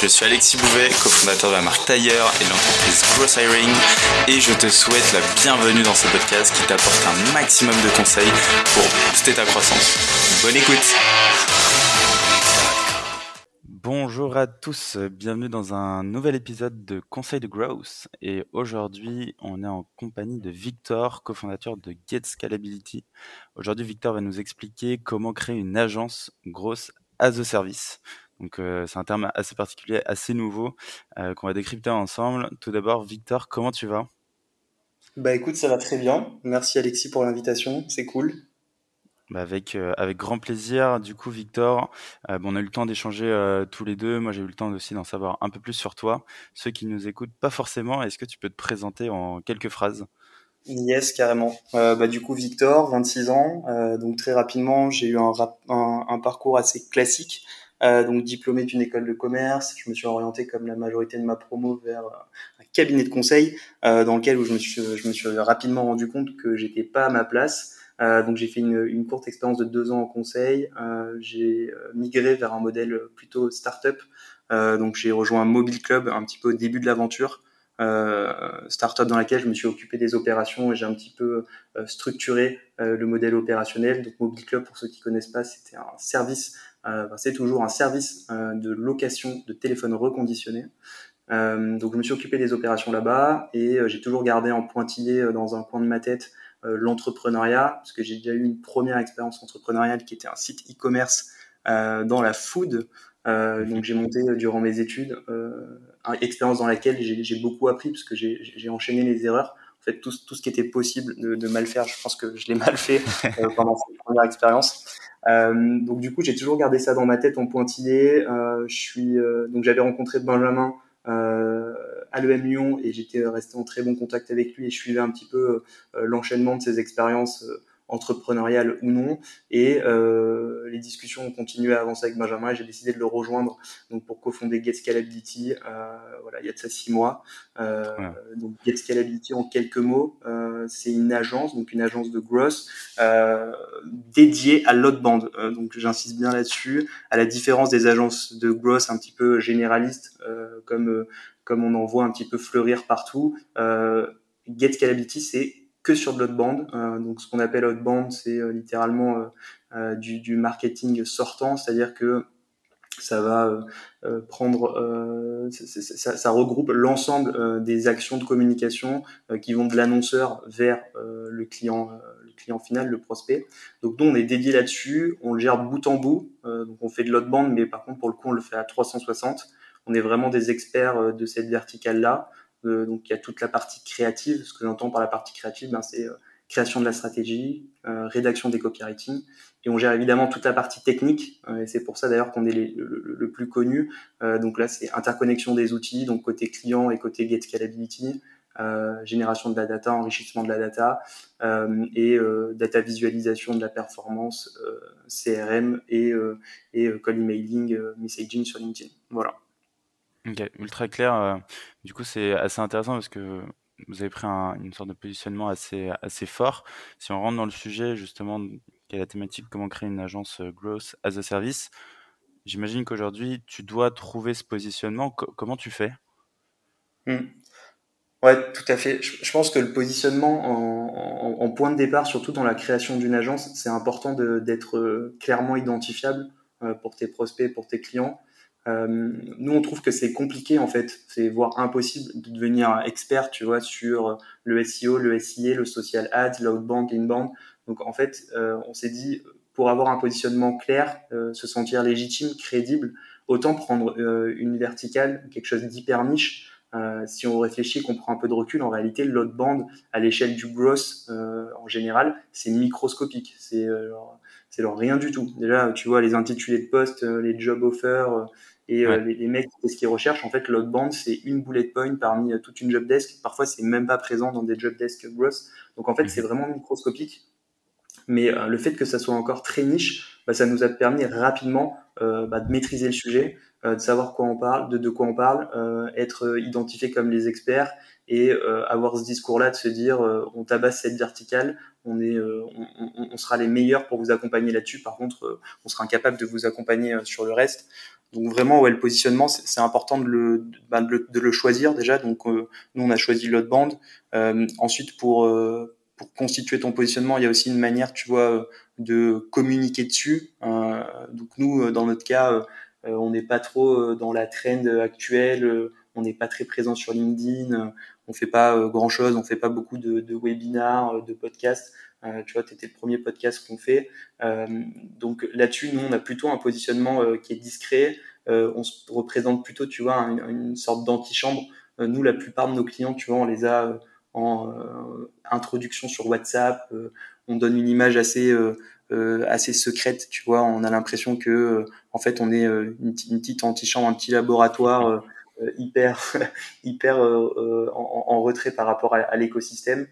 Je suis Alexis Bouvet, cofondateur de la marque Tailleur et de l'entreprise Gross Hiring et je te souhaite la bienvenue dans ce podcast qui t'apporte un maximum de conseils pour booster ta croissance. Bonne écoute Bonjour à tous, bienvenue dans un nouvel épisode de Conseil de Growth. Et aujourd'hui, on est en compagnie de Victor, cofondateur de Get Scalability. Aujourd'hui, Victor va nous expliquer comment créer une agence grosse as a service. Donc euh, c'est un terme assez particulier, assez nouveau, euh, qu'on va décrypter ensemble. Tout d'abord, Victor, comment tu vas? Bah écoute, ça va très bien. Merci Alexis pour l'invitation, c'est cool. Bah avec, euh, avec grand plaisir. Du coup, Victor, bon, on a eu le temps d'échanger tous les deux. Moi, j'ai eu le temps aussi d'en savoir un peu plus sur toi. Ceux qui nous écoutent, pas forcément. Est-ce que tu peux te présenter en quelques phrases? Yes, carrément. bah, du coup, Victor, 26 ans. donc très rapidement, j'ai eu un, un, un, parcours assez classique. Euh, donc diplômé d'une école de commerce, je me suis orienté comme la majorité de ma promo vers un cabinet de conseil euh, dans lequel où je me suis, je me suis rapidement rendu compte que j'étais pas à ma place. Euh, donc j'ai fait une, courte expérience de deux ans en conseil. Euh, j'ai euh, migré vers un modèle plutôt start-up. Euh, donc j'ai rejoint mobile club un petit peu au début de l'aventure. Euh, start-up dans laquelle je me suis occupé des opérations et j'ai un petit peu structuré le modèle opérationnel. Donc mobile club pour ceux qui connaissent pas, c'était un service euh, c'est toujours un service euh, de location de téléphone reconditionné. Euh, donc je me suis occupé des opérations là-bas et j'ai toujours gardé en pointillé dans un coin de ma tête l'entrepreneuriat, parce que j'ai déjà eu une première expérience entrepreneuriale qui était un site e-commerce dans la food. donc j'ai monté durant mes études une expérience dans laquelle j'ai beaucoup appris, parce que j'ai enchaîné les erreurs. En fait, tout, tout ce qui était possible de, de, mal faire, je pense que je l'ai mal fait pendant cette première expérience. Euh, donc du coup, j'ai toujours gardé ça dans ma tête en pointillé. Euh, je suis euh, donc j'avais rencontré Benjamin à l'EM Lyon et j'étais resté en très bon contact avec lui et je suivais un petit peu l'enchaînement de ses expériences entrepreneurial ou non. Et euh, les discussions ont continué à avancer avec Benjamin et j'ai décidé de le rejoindre donc pour cofonder Get Scalability. Euh, voilà, il y a de ça six mois. Euh, Donc Get Scalability en quelques mots, euh, c'est une agence, donc une agence de growth euh, dédiée à l'outbound. Euh, donc j'insiste bien là-dessus. À la différence des agences de growth un petit peu généralistes, comme comme on en voit un petit peu fleurir partout. Get Scalability, c'est que sur de l'outbound. Euh, donc ce qu'on appelle outbound, c'est euh, littéralement euh, du, du, marketing sortant, c'est-à-dire que ça va prendre, ça, ça, regroupe l'ensemble des actions de communication qui vont de l'annonceur vers le client, le client final, le prospect. Donc nous on est dédié là-dessus, on le gère bout en bout. donc on fait de l'outbound, mais par contre pour le coup on le fait à 360. On est vraiment des experts de cette verticale là. Euh, donc il y a toute la partie créative. Ce que j'entends par la partie créative, ben, c'est euh, création de la stratégie, euh, rédaction des copywriting, et on gère évidemment toute la partie technique. et c'est pour ça d'ailleurs qu'on est le, plus connu. donc là, c'est interconnexion des outils, donc côté client et côté get scalability. génération de la data, enrichissement de la data et data visualisation de la performance, CRM et, et call emailing, messaging sur LinkedIn. Voilà. Ok, ultra clair. Euh, du coup, c'est assez intéressant parce que vous avez pris une sorte de positionnement assez, assez fort. Si on rentre dans le sujet, justement, qui est la thématique comment créer une agence euh, growth as a service, j'imagine qu'aujourd'hui, tu dois trouver ce positionnement. comment tu fais? Mmh. Ouais, tout à fait. Je, pense que le positionnement en, point de départ, surtout dans la création d'une agence, c'est important d'être euh, clairement identifiable pour tes prospects, pour tes clients. Euh, nous, on trouve que c'est compliqué en fait, c'est voire impossible de devenir expert, tu vois, sur le SEO, le SIA, le social ads, l'outbound, l'inbound. Donc en fait, euh, on s'est dit pour avoir un positionnement clair, euh, se sentir légitime, crédible, autant prendre une verticale, quelque chose d'hyper niche. si on réfléchit, qu'on prend un peu de recul, en réalité, l'outbound à l'échelle du growth en général, c'est microscopique. C'est c'est rien du tout. Déjà, tu vois les intitulés de poste, les job offers Et les, les, mecs, qu'est-ce qu'ils recherchent En fait, l'outbound, c'est une bullet point parmi toute une job desk. Parfois, c'est même pas présent dans des job desk growth. Donc en fait, c'est mhm. vraiment microscopique. Mais le fait que ça soit encore très niche, bah, ça nous a permis rapidement bah, de maîtriser le sujet, de savoir quoi on parle, de, de quoi on parle, être identifié comme les experts et euh, avoir ce discours-là de se dire euh, on tabasse cette verticale, on est, euh, on, on, sera les meilleurs pour vous accompagner là-dessus. Par contre, on sera incapable de vous accompagner sur le reste. Donc vraiment, ouais, le positionnement, c'est important de le, bah, de, de le, choisir déjà. Donc nous, on a choisi l'autre bande. ensuite, pour pour constituer ton positionnement, il y a aussi une manière, tu vois, de communiquer dessus. donc nous, dans notre cas, on n'est pas trop dans la trend actuelle on n'est pas très présent sur LinkedIn, on fait pas euh, grand chose, on fait pas beaucoup de, de webinars, euh, de podcasts. Euh, tu vois, tu étais le premier podcast qu'on fait. donc là-dessus, nous, on a plutôt un positionnement qui est discret. on se représente plutôt, tu vois, une, sorte d'antichambre. nous, la plupart de nos clients, tu vois, on les a en introduction sur WhatsApp. on donne une image assez assez secrète, tu vois. On a l'impression que, en fait, on est une, une petite antichambre, un petit laboratoire euh, hyper hyper euh, euh, en, en, retrait par rapport à l'écosystème.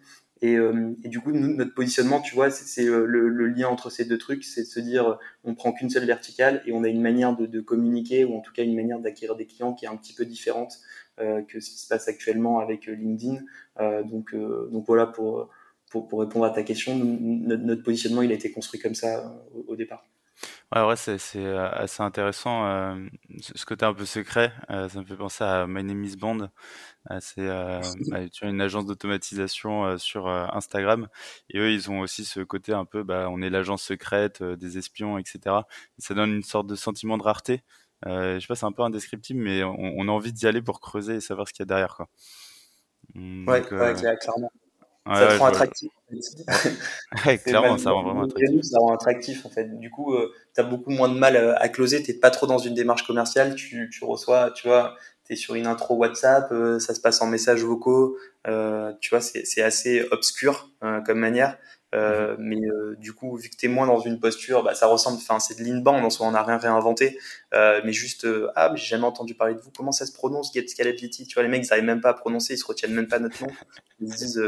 Et, et, du coup, notre positionnement, tu vois, c'est le, le, lien entre ces deux trucs, c'est de se dire, on prend qu'une seule verticale et on a une manière de, communiquer ou en tout cas une manière d'acquérir des clients qui est un petit peu différente euh, que ce qui se passe actuellement avec LinkedIn. Euh, donc, voilà pour, pour, répondre à ta question, notre, positionnement il a été construit comme ça au départ. Ouais, ouais, c'est c'est, euh, assez intéressant. euh, ce côté un peu secret, euh, ça me fait penser à My Name is Bond. Euh, c'est bah, tu as une agence d'automatisation sur Instagram et eux, ils ont aussi ce côté un peu, bah, on est l'agence secrète des espions, etc. Et ça donne une sorte de sentiment de rareté. je sais pas, c'est un peu indescriptible, mais on, on a envie d'y aller pour creuser et savoir ce qu'il y a derrière, quoi. Mmh, ouais, ouais, clairement ça te rend attractif. ouais, clairement, ça rend vraiment attractif. Ça rend attractif en fait. Du coup, euh, tu as beaucoup moins de mal à, à closer. T'es pas trop dans une démarche commerciale. Tu, tu reçois, tu vois, t'es sur une intro WhatsApp, euh, ça se passe en messages vocaux. Euh, tu vois, c'est assez obscur euh, comme manière. Euh, mhm. mais du coup, vu que t'es moins dans une posture, bah, ça ressemble, enfin, c'est de l'inbound, en soi, on n'a rien réinventé, mais juste, ah, mais j'ai jamais entendu parler de vous, comment ça se prononce, Get Scalability, tu vois, les mecs, ils arrivent même pas à prononcer, ils se retiennent même pas notre nom, ils se disent,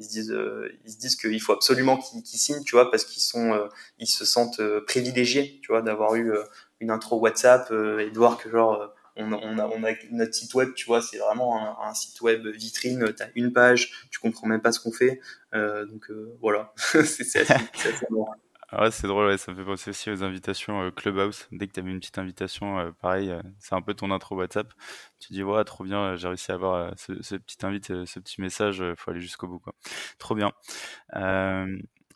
ils se disent euh, ils se disent qu'il faut absolument qu'ils signent tu vois parce qu'ils sont euh, ils se sentent euh, privilégiés tu vois d'avoir eu une intro WhatsApp et de voir que genre on, a, on a notre site web, tu vois, c'est vraiment un, site web vitrine. Tu as une page, tu comprends même pas ce qu'on fait. Donc voilà, c'est assez, assez ouais, c'est drôle, ça me fait penser aussi aux invitations euh, Clubhouse. Dès que tu avais une petite invitation, euh, pareil, euh, c'est un peu ton intro WhatsApp. Tu dis, ouais, trop bien, j'ai réussi à avoir ce, ce, petit invite, ce petit message, faut aller jusqu'au bout, quoi. Trop bien.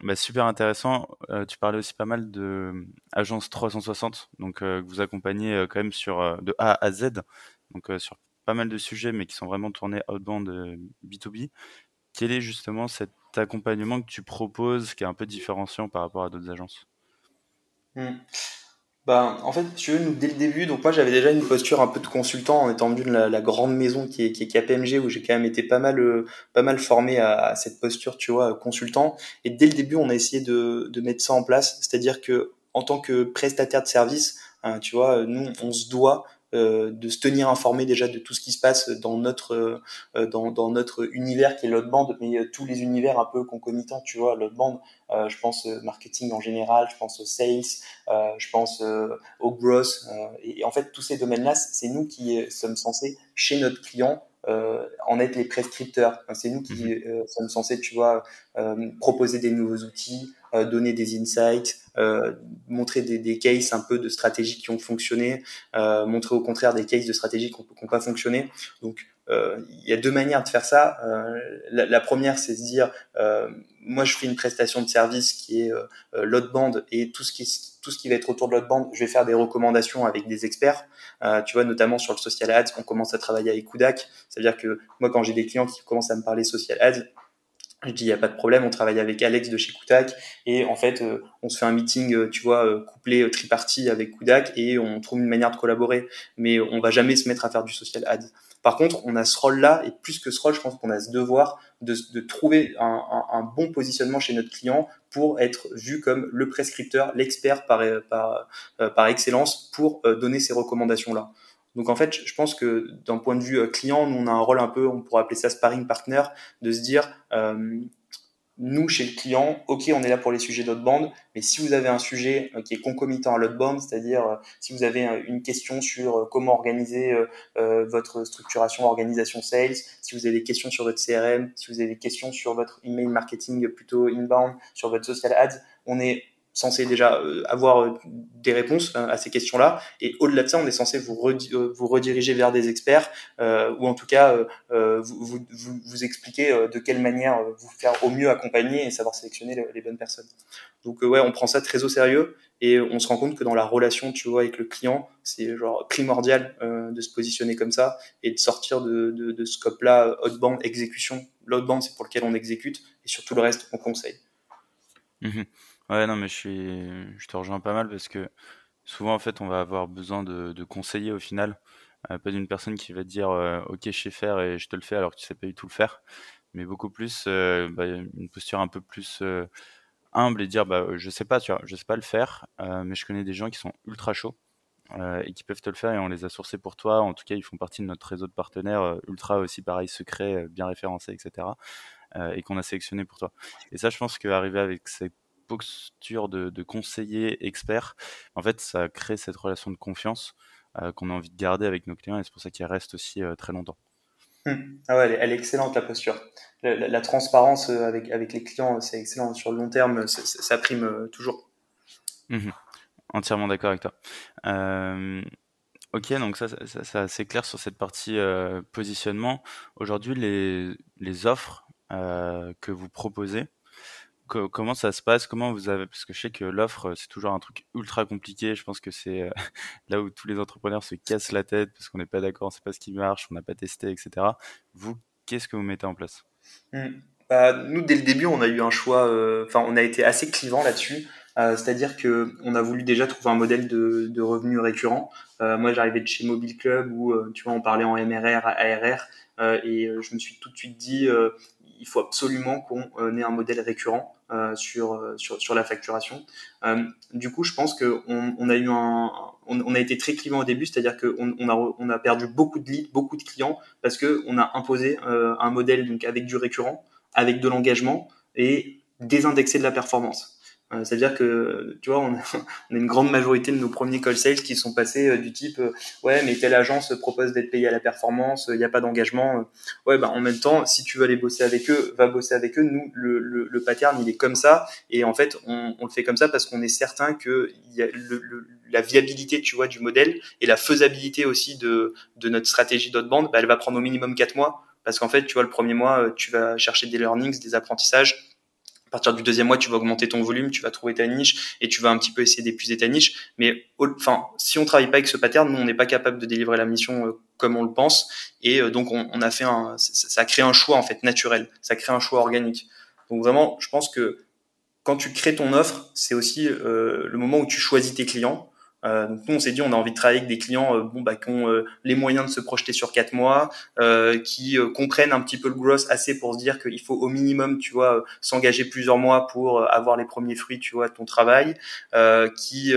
Bah, super intéressant. tu parlais aussi pas mal de Agence 360, donc que vous accompagnez quand même sur de A à Z, donc sur pas mal de sujets, mais qui sont vraiment tournés outbound B2B. Quelle est justement cette accompagnement que tu proposes qui est un peu différenciant par rapport à d'autres agences bah, En fait, tu veux, dès le début, donc moi j'avais déjà une posture un peu de consultant en étant venu de la, grande maison qui est, qui est KPMG où j'ai quand même été pas mal, euh, pas mal formé à, cette posture, tu vois, consultant. Et dès le début, on a essayé de, mettre ça en place, c'est-à-dire que en tant que prestataire de service, hein, tu vois, nous, on se doit de se tenir informé déjà de tout ce qui se passe dans notre euh, dans, dans, notre univers qui est bande, mais euh, tous les univers un peu concomitants, tu vois, l'autre bande. je pense marketing en général, je pense au sales, je pense au growth. Et, en fait, tous ces domaines-là, c'est nous qui sommes censés chez notre client en être les prescripteurs. C'est nous qui mhm. sommes censés, tu vois, proposer des nouveaux outils, donner des insights, euh, montrer des, des, cases un peu de stratégies qui ont fonctionné, euh, montrer au contraire des cases de stratégies qui n'ont pas fonctionné. Donc euh, il y a deux manières de faire ça. Euh, la, la, première, c'est de dire, euh, moi, je fais une prestation de service qui est euh, l'autre bande et tout ce qui tout ce qui va être autour de l'autre bande, je vais faire des recommandations avec des experts. tu vois, notamment sur le social ads, on commence à travailler avec Kudak. C'est-à-dire que moi, quand j'ai des clients qui commencent à me parler social ads, je dis, il n'y a pas de problème, on travaille avec Alex de chez Kudak et en fait, euh, on se fait un meeting, euh, tu vois, euh, couplé tripartie avec Kudak et on trouve une manière de collaborer. Mais on va jamais se mettre à faire du social ads. Par contre, on a ce rôle-là et plus que ce rôle, je pense qu'on a ce devoir de, trouver un, bon positionnement chez notre client pour être vu comme le prescripteur, l'expert par, par, par excellence pour donner ces recommandations-là. Donc en fait, je pense que d'un point de vue client, nous on a un rôle un peu, on pourrait appeler ça sparring partner, de se dire nous, chez le client, ok, on est là pour les sujets d'outbound, mais si vous avez un sujet euh, qui est concomitant à l'outbound, c'est-à-dire euh, si vous avez euh, une question sur comment organiser votre structuration, organisation sales, si vous avez des questions sur votre CRM, si vous avez des questions sur votre email marketing plutôt inbound, sur votre social ads, on est censé déjà euh, avoir euh, des réponses euh, à ces questions-là. Et au-delà de ça, on est censé vous, vous rediriger vers des experts ou en tout cas vous, expliquer de quelle manière vous faire au mieux accompagner et savoir sélectionner les, bonnes personnes. Donc ouais, on prend ça très au sérieux et on se rend compte que dans la relation, tu vois, avec le client, c'est genre primordial de se positionner comme ça et de sortir de ce scope-là, outbound, exécution. L'outbound, c'est pour lequel on exécute et sur tout le reste, on conseille. Mmh Ouais, non, mais je suis, te rejoins pas mal parce que souvent, en fait, on va avoir besoin de, conseiller au final. Euh, pas d'une personne qui va dire euh, ok je sais faire et je te le fais alors que tu sais pas du tout le faire mais beaucoup plus euh, bah, une posture un peu plus humble et dire bah je sais pas tu vois je sais pas le faire mais je connais des gens qui sont ultra chauds et qui peuvent te le faire et on les a sourcés pour toi en tout cas ils font partie de notre réseau de partenaires ultra aussi pareil secret bien référencé etc et qu'on a sélectionné pour toi et ça je pense qu'arriver avec cette posture de, de, conseiller expert, en fait, ça crée cette relation de confiance euh, qu'on a envie de garder avec nos clients et c'est pour ça qu'elle reste aussi euh, très longtemps. Hum. Ah ouais, elle est, excellente la posture. La, transparence euh, avec, avec les clients, c'est excellent. Sur le long terme, ça prime toujours. Mmh Entièrement d'accord avec toi. ok, donc ça, ça, c'est clair sur cette partie positionnement. Aujourd'hui, les, les offres que vous proposez, comment ça se passe? Comment vous avez Parce que je sais que l'offre, c'est toujours un truc ultra compliqué. Je pense que c'est euh, là où tous les entrepreneurs se cassent la tête parce qu'on n'est pas d'accord, on sait pas ce qui marche, on n'a pas testé, etc. Vous, qu'est-ce que vous mettez en place? Mmh. bah, Nous, dès le début, on a eu un choix. Euh, enfin, on a été assez clivant là-dessus. Euh, c'est-à-dire que on a voulu déjà trouver un modèle de, de revenus récurrents. moi, j'arrivais de chez Mobile Club où tu vois, on parlait en MRR, ARR, et je me suis tout de suite dit il faut absolument qu'on ait un modèle récurrent euh, sur, euh, sur, la facturation. Euh, du coup, je pense qu'on on a été très clivant au début, c'est-à-dire qu'on on a, perdu beaucoup de leads, beaucoup de clients parce que on a imposé un modèle avec du récurrent, avec de l'engagement et désindexé de la performance. Euh, c'est-à-dire que, tu vois, on a, on une grande majorité de nos premiers call sales qui sont passés euh, du type, euh, ouais, mais telle agence propose d'être payé à la performance, il n'y a pas d'engagement. ouais, bah, en même temps, si tu veux aller bosser avec eux, va bosser avec eux. Nous, le, le, le pattern, il est comme ça. Et en fait, on, on le fait comme ça parce qu'on est certain que y a le, la viabilité, tu vois, du modèle et la faisabilité aussi de, de notre stratégie d'outbound, bah, elle va prendre au minimum quatre mois. Parce qu'en fait, tu vois, le premier mois, tu vas chercher des learnings, des apprentissages partir du deuxième mois, tu vas augmenter ton volume, tu vas trouver ta niche et tu vas un petit peu essayer d'épuiser ta niche. Mais enfin, si on travaille pas avec ce pattern, nous, on n'est pas capable de délivrer la mission euh, comme on le pense. Et euh, donc, on, a fait un, ça, crée un choix en fait naturel, ça crée un choix organique. Donc vraiment, je pense que quand tu crées ton offre, c'est aussi euh, le moment où tu choisis tes clients. Euh, donc nous, on s'est dit, on a envie de travailler avec des clients euh, bon, bah, qui ont euh, les moyens de se projeter sur quatre mois, qui comprennent un petit peu le gross assez pour se dire qu'il faut au minimum, tu vois, s'engager plusieurs mois pour avoir les premiers fruits, tu vois, de ton travail, qui,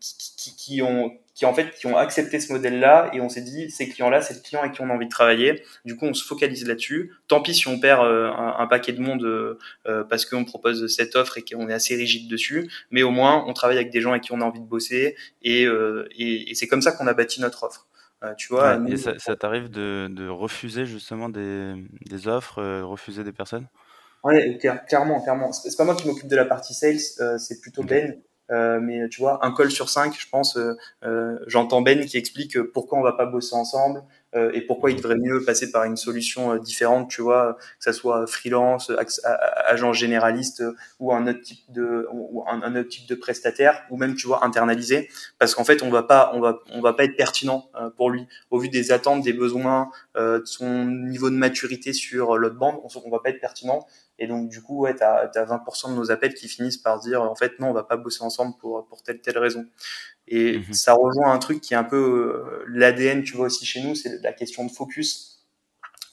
qui, qui, ont qui en fait qui ont accepté ce modèle-là et on s'est dit ces clients-là c'est le client avec qui on a envie de travailler. Du coup on se focalise là-dessus. Tant pis si on perd euh, un, paquet de monde euh, euh, parce qu'on propose cette offre et qu'on est assez rigide dessus, mais au moins on travaille avec des gens avec qui on a envie de bosser et, et, c'est comme ça qu'on a bâti notre offre. tu vois. et ça, ça t'arrive de, de, refuser justement des, des offres, refuser des personnes? Ouais, clairement, clairement. C'est pas moi qui m'occupe de la partie sales, c'est plutôt Ben. Euh, mais tu vois, un call sur cinq, je pense, euh, euh, j'entends Ben qui explique pourquoi on va pas bosser ensemble et pourquoi il devrait mieux passer par une solution différente, tu vois, que ça soit freelance, agent généraliste ou un autre type de ou un, un, autre type de prestataire ou même tu vois internalisé, parce qu'en fait on va pas on va on va pas être pertinent pour lui. Au vu des attentes, des besoins, de son niveau de maturité sur l'autre bande, on, on va pas être pertinent et donc, du coup, ouais, tu as, 20% de nos appels qui finissent par dire, en fait, non, on va pas bosser ensemble pour, pour telle, telle raison. Et mhm. ça rejoint un truc qui est un peu euh, l'ADN, tu vois, aussi chez nous, c'est la question de focus.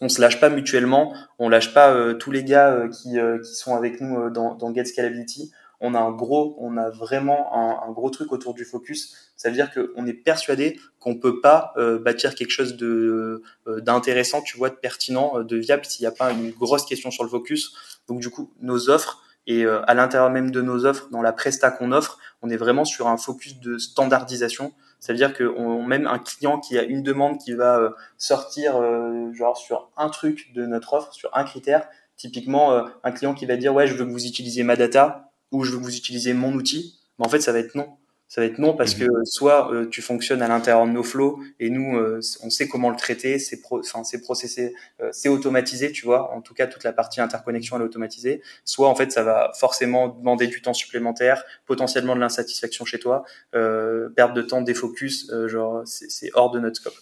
On se lâche pas mutuellement, on lâche pas euh, tous les gars euh, qui, qui sont avec nous dans, dans Get Scalability. on a un gros, on a vraiment un, un gros truc autour du focus. Ça veut dire qu'on est persuadé qu'on peut pas euh, bâtir quelque chose de euh, d'intéressant, tu vois, de pertinent, de viable s'il n'y a pas une grosse question sur le focus. Donc du coup, nos offres et à l'intérieur même de nos offres, dans la presta qu'on offre, on est vraiment sur un focus de standardisation. Ça veut dire qu'on même un client qui a une demande qui va sortir genre sur un truc de notre offre, sur un critère, Typiquement, euh, un client qui va dire ouais, je veux que vous utilisiez ma data ou je veux que vous utilisiez mon outil, mais en fait, ça va être non. Ça va être non parce que mhm. soit euh, tu fonctionnes à l'intérieur de nos flows et nous, euh, on sait comment le traiter, c'est enfin c'est processé, c'est automatisé, tu vois. En tout cas, toute la partie interconnexion elle est automatisée. Soit en fait, ça va forcément demander du temps supplémentaire, potentiellement de l'insatisfaction chez toi, perte de temps, défocus, genre c'est hors de notre scope.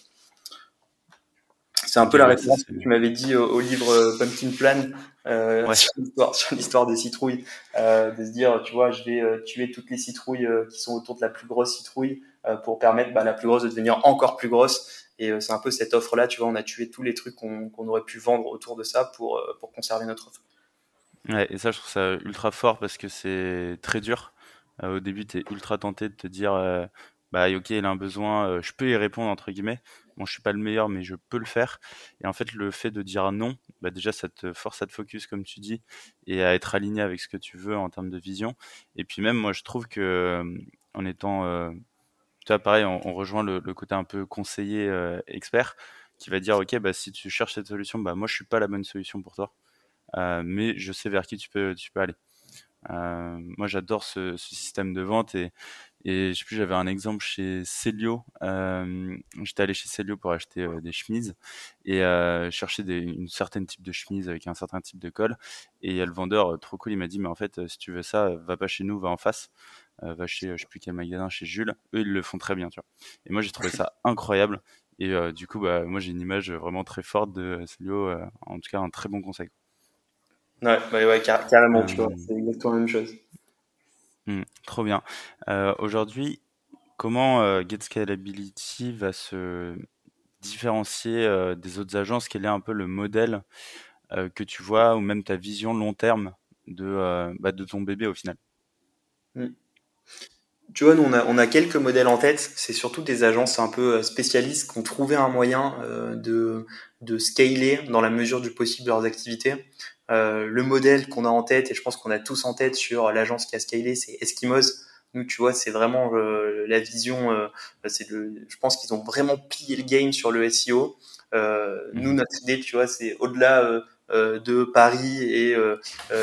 C'est un peu la référence que tu m'avais dit au, livre euh, Pumpkin Plan euh, sur l'histoire des citrouilles, euh, de se dire, tu vois, je vais euh, tuer toutes les citrouilles qui sont autour de la plus grosse citrouille pour permettre bah, la plus grosse de devenir encore plus grosse. Et c'est un peu cette offre-là, tu vois, on a tué tous les trucs qu'on aurait pu vendre autour de ça pour, pour conserver notre offre. Ouais, et ça, je trouve ça ultra fort parce que c'est très dur. au début, tu es ultra tenté de te dire, bah ok, il a un besoin, je peux y répondre, entre guillemets bon, je suis pas le meilleur, mais je peux le faire. Et en fait, le fait de dire non, bah déjà, ça te force à te focus, comme tu dis, et à être aligné avec ce que tu veux en termes de vision. Et puis même, moi, je trouve que euh, en étant, euh, tu vois, pareil, on, rejoint le, côté un peu conseiller euh, expert, qui va dire, ok, bah si tu cherches cette solution, bah moi, je suis pas la bonne solution pour toi, mais je sais vers qui tu peux, tu peux aller. moi, j'adore ce, ce, système de vente et, et je sais plus, j'avais un exemple chez Celio. Euh, J'étais allé chez Celio pour acheter euh, des chemises et euh, chercher des, une certaine type de chemise avec un certain type de col. Et il y a le vendeur, trop cool, il m'a dit, mais en fait, si tu veux ça, va pas chez nous, va en face. va chez, je sais plus quel magasin, chez Jules. Eux, ils le font très bien, tu vois. Et moi, j'ai trouvé ça incroyable. Et du coup, bah, moi, j'ai une image vraiment très forte de Celio. en tout cas, un très bon conseil. Ouais, ouais, ouais carrément, tu vois. C'est exactement la même chose. Mmh, trop bien. Euh, aujourd'hui, comment euh, GetScalability va se différencier euh, des autres agences? Quel est un peu le modèle que tu vois ou même ta vision long terme de, bah, de ton bébé au final? Mmh. Tu vois, nous, on a, quelques modèles en tête. C'est surtout des agences un peu spécialistes qui ont trouvé un moyen de scaler dans la mesure du possible leurs activités. Euh, le modèle qu'on a en tête, et je pense qu'on a tous en tête sur l'agence qui a scalé, c'est Eskimos. Nous, tu vois, c'est vraiment euh, la vision. Euh, c'est le, je pense qu'ils ont vraiment plié le game sur le SEO. Nous, mhm. notre idée, tu vois, c'est au-delà de Paris et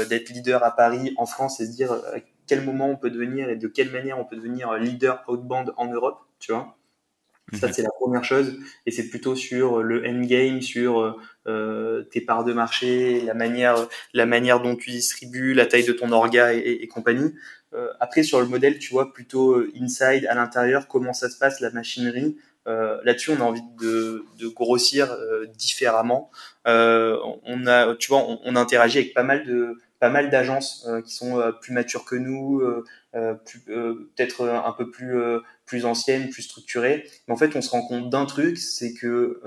d'être leader à Paris, en France, et se dire à quel moment on peut devenir et de quelle manière on peut devenir leader outbound en Europe, tu vois. Ça, mhm. c'est la première chose. Et c'est plutôt sur le endgame, sur euh, tes parts de marché, la manière, la manière dont tu distribues, la taille de ton orga et, compagnie. Euh, après, sur le modèle, tu vois plutôt euh, inside, à l'intérieur, comment ça se passe, la machinerie. Euh, Là-dessus, on a envie de, de grossir euh, différemment. Euh, on a, tu vois, on, on, interagit avec pas mal de pas mal d'agences qui sont plus matures que nous, peut-être un peu plus plus anciennes, plus structurées. Mais en fait, on se rend compte d'un truc, c'est que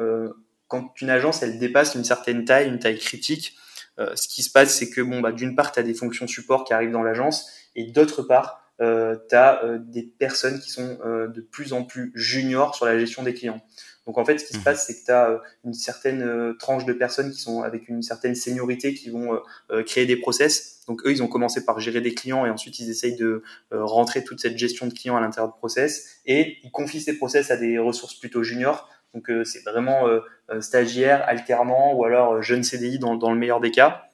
quand une agence elle dépasse une certaine taille, une taille critique, euh, ce qui se passe, c'est que bon, bah, d'une part, tu as des fonctions support qui arrivent dans l'agence, et d'autre part, euh, tu as euh, des personnes qui sont euh, de plus en plus juniors sur la gestion des clients. Donc en fait, ce qui se mmh. passe, c'est que tu as une certaine tranche de personnes qui sont avec une certaine seniorité qui vont créer des process. Donc eux, ils ont commencé par gérer des clients et ensuite ils essayent de rentrer toute cette gestion de clients à l'intérieur de process et ils confient ces process à des ressources plutôt juniors donc euh, c'est vraiment euh, euh, stagiaire, alternant ou alors jeune CDI dans, dans le meilleur des cas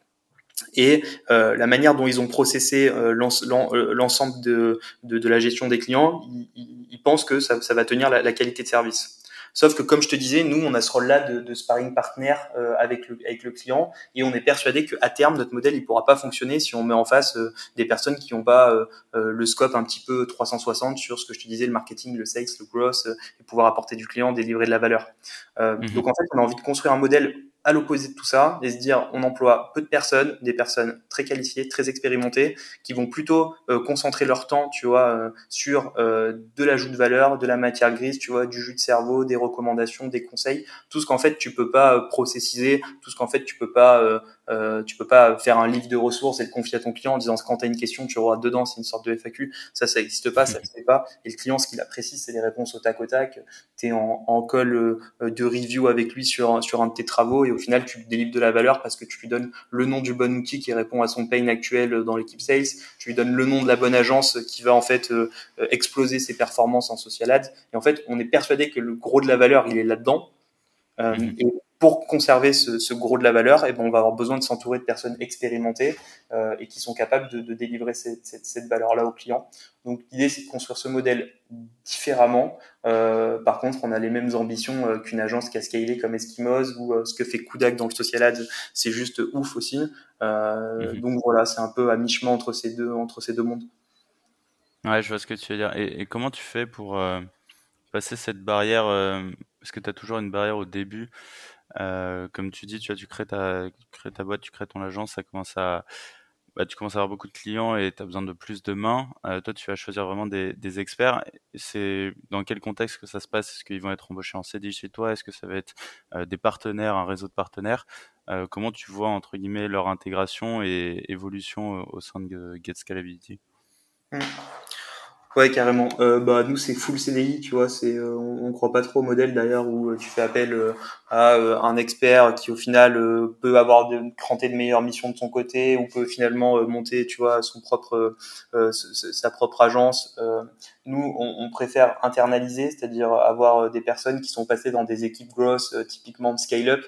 et euh, la manière dont ils ont processé euh, l'ensemble de, de, de, la gestion des clients, ils, ils pensent que ça, ça va tenir la, la, qualité de service. Sauf que, comme je te disais, nous, on a ce rôle-là de, de, sparring partner euh, avec, le, avec le client et on est persuadé qu'à terme, notre modèle, il pourra pas fonctionner si on met en face euh, des personnes qui n'ont pas euh, le scope un petit peu 360 sur ce que je te disais, le marketing, le sales, le growth, et pouvoir apporter du client, délivrer de la valeur. Mhm. Donc, en fait, on a envie de construire un modèle à l'opposé de tout ça et se dire on emploie peu de personnes, des personnes très qualifiées, très expérimentées, qui vont plutôt euh, concentrer leur temps, tu vois, euh, sur euh, de l'ajout de valeur, de la matière grise, tu vois, du jus de cerveau, des recommandations, des conseils, tout ce qu'en fait tu peux pas processiser, tout ce qu'en fait tu peux pas tu peux pas faire un livre de ressources et le confier à ton client en disant quand tu as une question, tu auras dedans, c'est une sorte de FAQ. Ça, ça n'existe pas, ça ne fait pas. Et le client, ce qu'il apprécie, c'est les réponses au tac au tac. Tu es en, en call de review avec lui sur, sur un de tes travaux et au final, tu lui délivres de la valeur parce que tu lui donnes le nom du bon outil qui répond à son pain actuel dans l'équipe sales. Tu lui donnes le nom de la bonne agence qui va en fait euh, exploser ses performances en social ads. Et en fait, on est persuadé que le gros de la valeur, il est là-dedans. Euh, mhm. Et pour conserver ce, ce, gros de la valeur, et eh ben, on va avoir besoin de s'entourer de personnes expérimentées euh, et qui sont capables de, de délivrer cette, cette, cette valeur-là aux clients. Donc l'idée, c'est de construire ce modèle différemment. Euh, par contre, on a les mêmes ambitions euh, qu'une agence qui a scalé comme Eskimos ou ce que fait Kudak dans le social ads, c'est juste ouf aussi. Mhm. Donc voilà, c'est un peu à mi-chemin entre ces deux entre ces deux mondes. Ouais, je vois ce que tu veux dire. Et, et comment tu fais pour passer cette barrière Parce que tu as toujours une barrière au début euh, comme tu dis, tu vois, tu crées ta, boîte, tu crées ton agence, ça commence à, bah, tu commences à avoir beaucoup de clients et tu as besoin de plus de mains. Euh, toi, tu vas choisir vraiment des, experts. C'est dans quel contexte que ça se passe? Est-ce qu'ils vont être embauchés en CDI chez toi? Est-ce que ça va être euh, des partenaires, un réseau de partenaires? Comment tu vois entre guillemets leur intégration et évolution au sein de Get Scalability? Mmh. Ouais, carrément. Euh, bah nous c'est full CDI, tu vois. C'est euh, on, croit pas trop au modèle d'ailleurs où euh, tu fais appel euh, à un expert qui au final peut avoir de cranter de meilleures missions de son côté ou peut finalement monter, tu vois, son propre sa propre agence. nous, on, on, préfère internaliser, c'est-à-dire avoir des personnes qui sont passées dans des équipes grosses, typiquement de scale-up.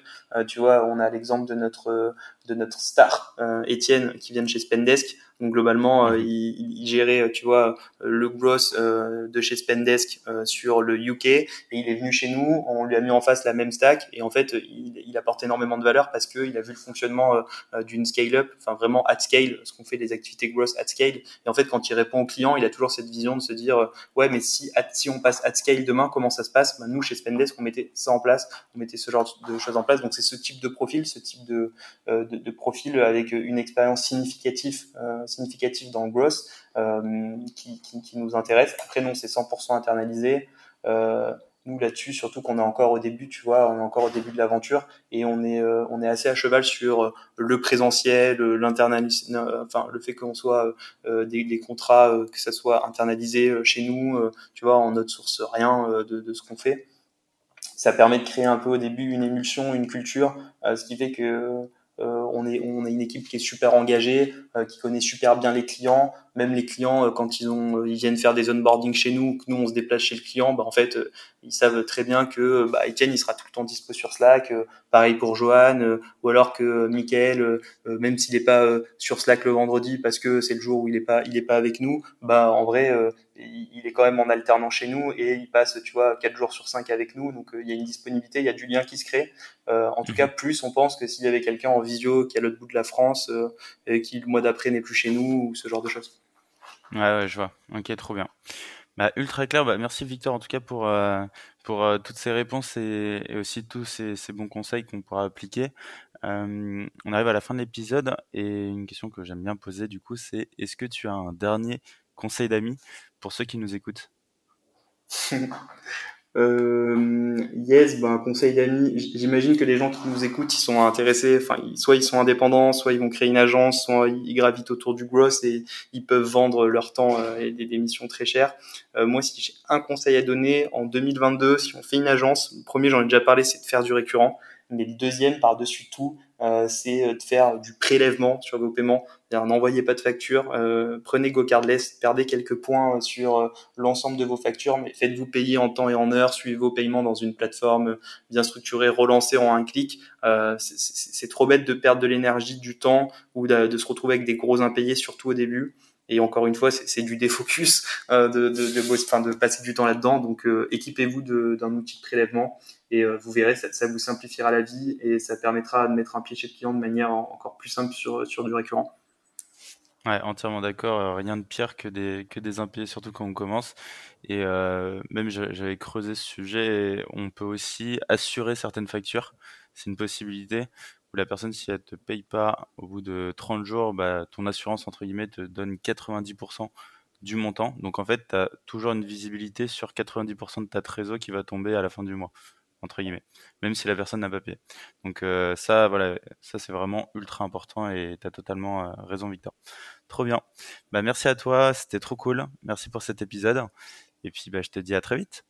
tu vois, on a l'exemple de notre de notre star Étienne qui vient de chez Spendesk donc globalement, euh, mhm. il, il, gérait, tu vois, le gross euh, de chez Spendesk euh, sur le UK et il est venu chez nous, on lui a mis en face la même stack et en fait, il, il apporte énormément de valeur parce qu'il a vu le fonctionnement d'une scale-up, enfin vraiment at scale, ce qu'on fait des activités gross at scale. Et en fait, quand il répond au client, il a toujours cette vision de se dire, ouais, mais si, si on passe at scale demain, comment ça se passe? Bah, Nous, chez Spendesk, on mettait ça en place, on mettait ce genre de choses en place. Donc c'est ce type de profil, ce type de, de, de profil avec une expérience significative significatif dans le growth euh, qui, qui, qui, nous intéresse. Après, non, c'est 100% internalisé. Euh, nous là-dessus, surtout qu'on est encore au début, tu vois, on est encore au début de l'aventure et on est euh, on est assez à cheval sur le présentiel, l'internalisation, enfin le fait qu'on soit des, des, contrats, que ça soit internalisé chez nous, tu vois, notre source rien de, de ce qu'on fait. Ça permet de créer un peu au début une émulsion, une culture, ce qui fait que euh, on, est, on a une équipe qui est super engagée, euh, qui connaît super bien les clients. Même les clients, euh, quand ils, ont, ils viennent faire des onboarding chez nous, que nous on se déplace chez le client, bah, en fait, ils savent très bien que bah, Etienne il sera tout le temps dispo sur Slack. pareil pour Johan, ou alors que Michael, même s'il n'est pas sur Slack le vendredi parce que c'est le jour où il n'est pas, il est pas avec nous, bah en vrai, il est quand même en alternant chez nous et il passe, tu vois, 4 jours sur 5 avec nous. Donc, il y a une disponibilité, il y a du lien qui se crée. en tout mhm. cas, plus on pense que s'il y avait quelqu'un en visio qui est à l'autre bout de la France et qui le mois d'après n'est plus chez nous ou ce genre de choses. Ouais, ouais, je vois. Ok, trop bien. Bah, ultra clair. Bah, merci Victor en tout cas pour, euh, pour euh, toutes ces réponses et, et aussi tous ces, ces, bons conseils qu'on pourra appliquer. Euh, on arrive à la fin de l'épisode et une question que j'aime bien poser du coup c'est est-ce que tu as un dernier conseil d'amis pour ceux qui nous écoutent? Euh, yes, ben, conseil d'amis. J'imagine que les gens qui nous écoutent, ils sont intéressés. Enfin, soit ils sont indépendants, soit ils vont créer une agence, soit ils gravitent autour du growth et ils peuvent vendre leur temps euh, et des, des, missions très chères. Euh, moi, si j'ai un conseil à donner en 2022, si on fait une agence, le premier, j'en ai déjà parlé, c'est de faire du récurrent. Mais le deuxième, par-dessus tout, euh, c'est de faire du prélèvement sur vos paiements. N'envoyez pas de facture, euh, prenez GoCardless, perdez quelques points sur euh, l'ensemble de vos factures, mais faites-vous payer en temps et en heure, suivez vos paiements dans une plateforme bien structurée, relancée en un clic. Euh, c'est trop bête de perdre de l'énergie, du temps ou de, de, se retrouver avec des gros impayés, surtout au début. Et encore une fois, c'est du défocus euh, de, de, de, passer du temps là-dedans. Donc, euh, équipez-vous d'un outil de prélèvement et euh, vous verrez, ça, vous simplifiera la vie et ça permettra de mettre un pied chez le client de manière encore plus simple sur, sur du récurrent. Ouais, entièrement d'accord. Rien de pire que des, que des impayés, surtout quand on commence. Et euh, même j'avais creusé ce sujet. on peut aussi assurer certaines factures. C'est une possibilité où la personne, si elle te paye pas au bout de 30 jours, bah, ton assurance, entre guillemets, te donne 90% du montant. Donc en fait, tu as toujours une visibilité sur 90% de ta trésor qui va tomber à la fin du mois. Entre guillemets, même si la personne n'a pas payé. Donc ça, voilà, ça c'est vraiment ultra important et tu as totalement raison, Victor. Trop bien. Bah merci à toi, c'était trop cool. Merci pour cet épisode. Et puis bah, je te dis à très vite.